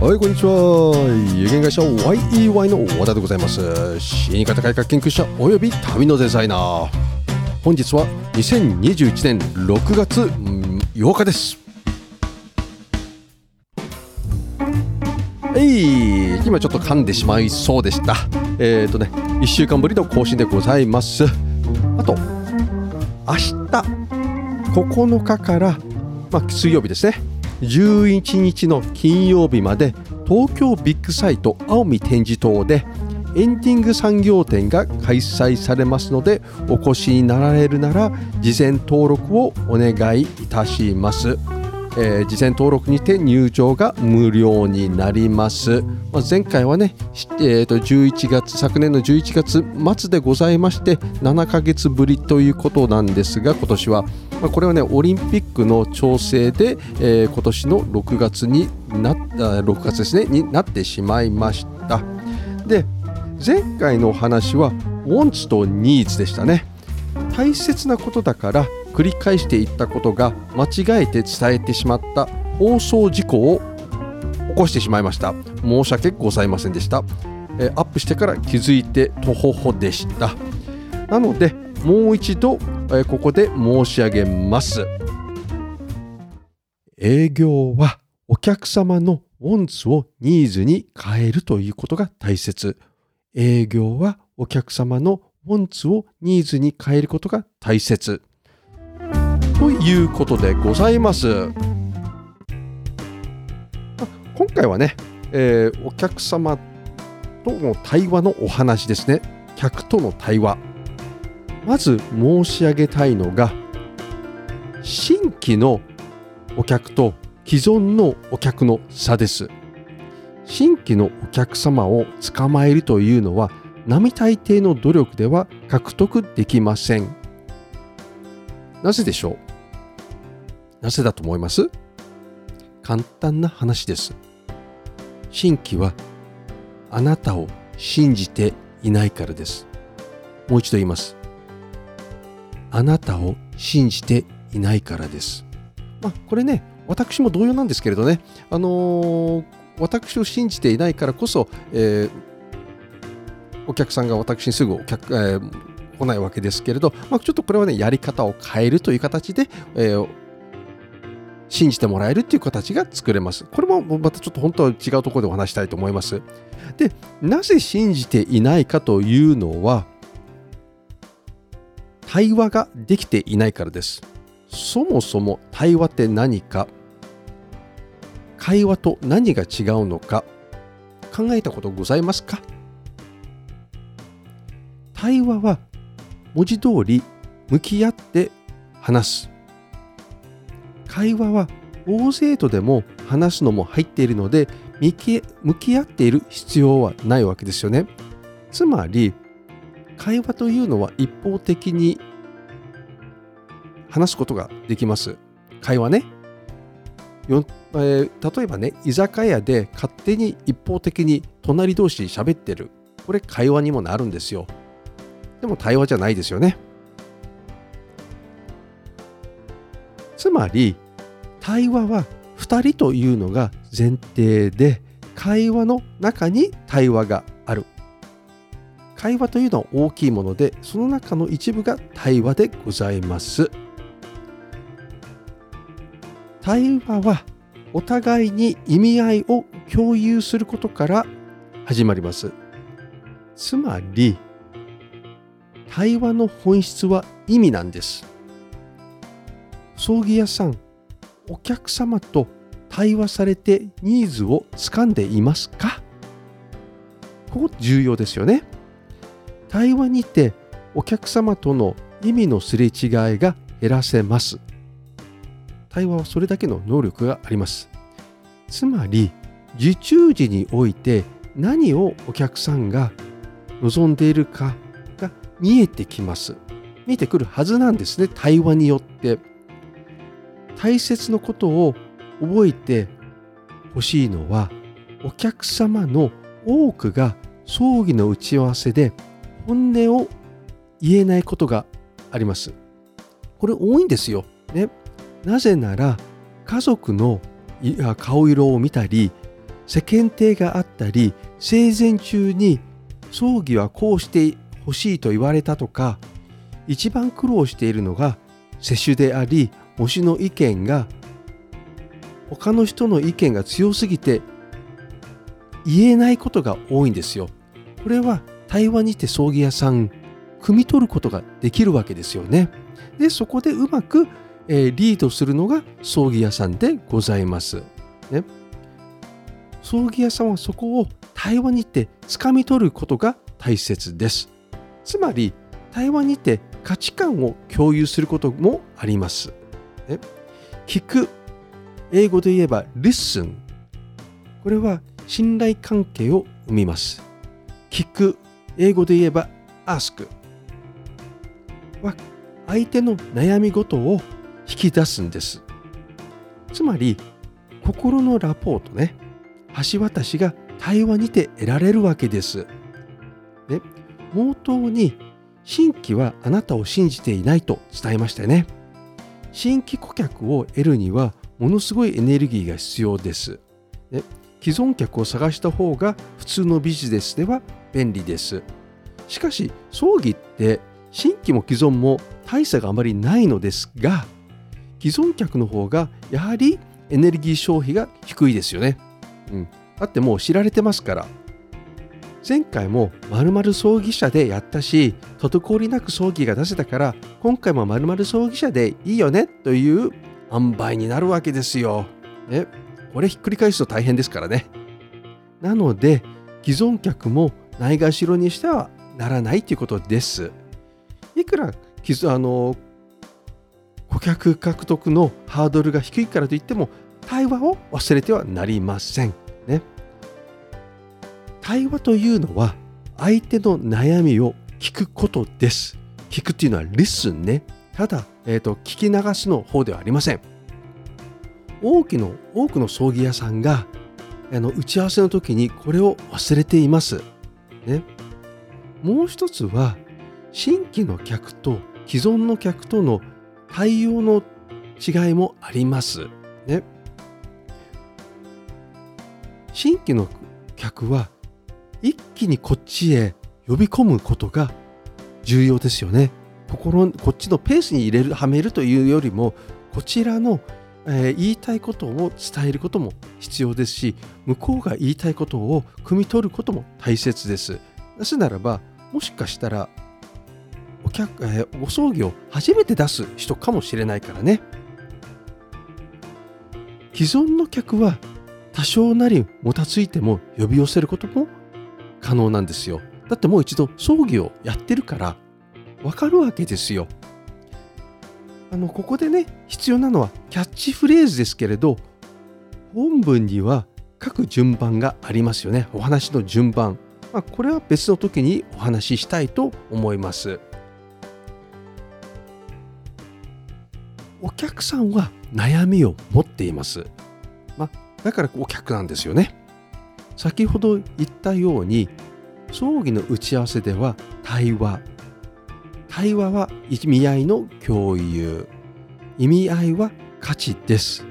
はい、こんにちは。有限会社 YEY の和田でございます。死に方改革研究者および旅のデザイナー。本日は2021年6月8日です。はい、今ちょっと噛んでしまいそうでした。えっ、ー、とね、1週間ぶりの更新でございます。あと、明日9日から、まあ、水曜日ですね。11日の金曜日まで東京ビッグサイト青海展示棟でエンディング産業展が開催されますのでお越しになられるなら事前登録をお願いいたします、えー事前登録にて入場が無料になります、まあ、前回はね、えーと11月昨年の11月末でございまして7ヶ月ぶりということなんですが今年はまあ、これはねオリンピックの調整で、えー今年の6月になった6月ですねになってしまいました。で前回の話は wants と needs でしたね。大切なことだから繰り返していったことが間違えて伝えてしまった放送事故を起こしてしまいました。申し訳ございませんでした、えーアップしてから気づいてとほほでした。なのでもう一度、えここで申し上げます。営業はお客様の wants を needs に変えるということが大切。営業はお客様の wants を needs に変えることが大切。ということでございます。今回はね、えーお客様との対話のお話ですね。客との対話。まず申し上げたいのが新規のお客と既存のお客の差です。新規のお客様を捕まえるというのは並大抵の努力では獲得できません。なぜでしょう？なぜだと思います？簡単な話です。新規はあなたを信じていないからです。もう一度言います。あなたを信じていないからです。まあ、これね、私も同様なんですけれどね、あのー私を信じていないからこそ、えーお客さんが私にすぐお客、えー来ないわけですけれど、まあ、ちょっとこれはね、やり方を変えるという形で、えー信じてもらえるっていう形が作れます。これもまたちょっと本当は違うところでお話したいと思います。で、なぜ信じていないかというのは、対話ができていないからです。そもそも対話って何か、会話と何が違うのか、考えたことございますか？対話は文字通り向き合って話す。会話は大勢とでも話すのも入っているので向き向き合っている必要はないわけですよね。つまり会話というのは一方的に話すことができます。会話ね。よえー例えばね、居酒屋で勝手に一方的に隣同士喋ってる。これ会話にもなるんですよ。でも対話じゃないですよね。つまり、対話は2人というのが前提で、会話の中に対話が。会話というのは大きいもので、その中の一部が対話でございます。対話はお互いに意味合いを共有することから始まります。つまり、対話の本質は意味なんです。葬儀屋さん、お客様と対話されてニーズをつかんでいますか？ここ重要ですよね。対話にてお客様との意味のすれ違いが減らせます。対話はそれだけの能力があります。つまり、受注時において何をお客さんが望んでいるかが見えてきます。見えてくるはずなんですね、対話によって。大切なことを覚えてほしいのは、お客様の多くが葬儀の打ち合わせで本音を言えないことがあります。これ多いんですよ。ね。なぜなら家族の顔色を見たり世間体があったり生前中に葬儀はこうしてほしいと言われたとか一番苦労しているのが世襲であり推しの意見が他の人の意見が強すぎて言えないことが多いんですよ。これは対話にて葬儀屋さん汲み取ることができるわけですよね。でそこでうまく、えー、リードするのが葬儀屋さんでございます。ね、葬儀屋さんはそこを対話にて掴み取ることが大切です。つまり対話にて価値観を共有することもあります。ね、聞く英語で言えば listen これは信頼関係を生みます。聞く英語で言えば ask は相手の悩み事を引き出すんです。つまり心のラポートね橋渡しが対話にて得られるわけです。で冒頭に新規はあなたを信じていないと伝えましたよね。新規顧客を得るにはものすごいエネルギーが必要です。で既存客を探した方が普通のビジネスでは便利です。しかし葬儀って新規も既存も大差があまりないのですが既存客の方がやはりエネルギー消費が低いですよね。うん、だってもう知られてますから前回も〇〇葬儀社でやったし滞りなく葬儀が出せたから今回も〇〇葬儀社でいいよねという塩梅になるわけですよ。ね、これひっくり返すと大変ですからね。なので既存客もないがしろにしてはならないということです。いくらあの顧客獲得のハードルが低いからといっても対話を忘れてはなりません。ね。対話というのは相手の悩みを聞くことです。聞くっていうのは listen ね。ただ、えーと、聞き流すの方ではありません。多くの多くの葬儀屋さんがあの打ち合わせの時にこれを忘れています。ね、もう一つは新規の客と既存の客との対応の違いもあります。ね、新規の客は一気にこっちへ呼び込むことが重要ですよね。心こっちのペースに入れるはめるというよりもこちらの、えー、言いたいことを伝えることも必要ですし向こうが言いたいことを汲み取ることも大切です。なぜならばもしかしたらお客、えー、ご葬儀を初めて出す人かもしれないからね。既存の客は多少なりもたついても呼び寄せることも可能なんですよ。だってもう一度葬儀をやってるからわかるわけですよ。あのここでね必要なのはキャッチフレーズですけれど本文には書く順番がありますよね。お話の順番、まあ、これは別の時にお話ししたいと思います。お客さんは悩みを持っています、まあ、だからお客なんですよね。先ほど言ったように葬儀の打ち合わせでは対話対話は意味合いの共有。意味合いは価値です。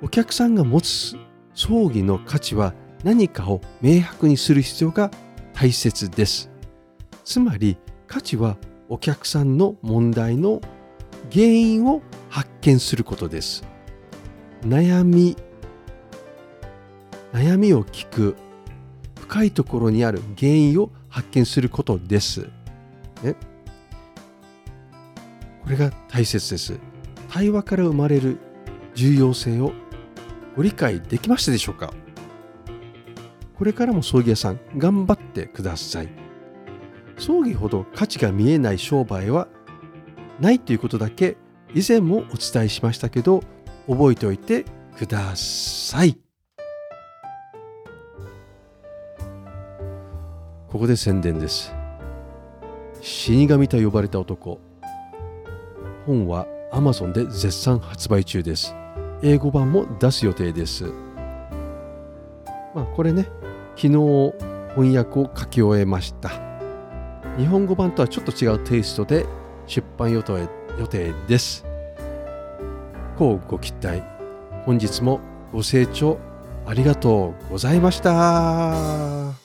お客さんが持つ葬儀の価値は何かを明白にする必要が大切です。つまり価値はお客さんの問題の原因を発見することです。悩み悩みを聞く。深いところにある原因を発見することです。ね、これが大切です。対話から生まれる重要性をご理解できましたでしょうか？これからも葬儀屋さん頑張ってください。葬儀ほど価値が見えない商売はないということだけ以前もお伝えしましたけど覚えておいてください。ここで宣伝です。死神と呼ばれた男。本は Amazon で絶賛発売中です。英語版も出す予定です。まあこれね昨日翻訳を書き終えました。日本語版とはちょっと違うテイストで出版予定予定です。こうご期待。本日もご清聴ありがとうございました。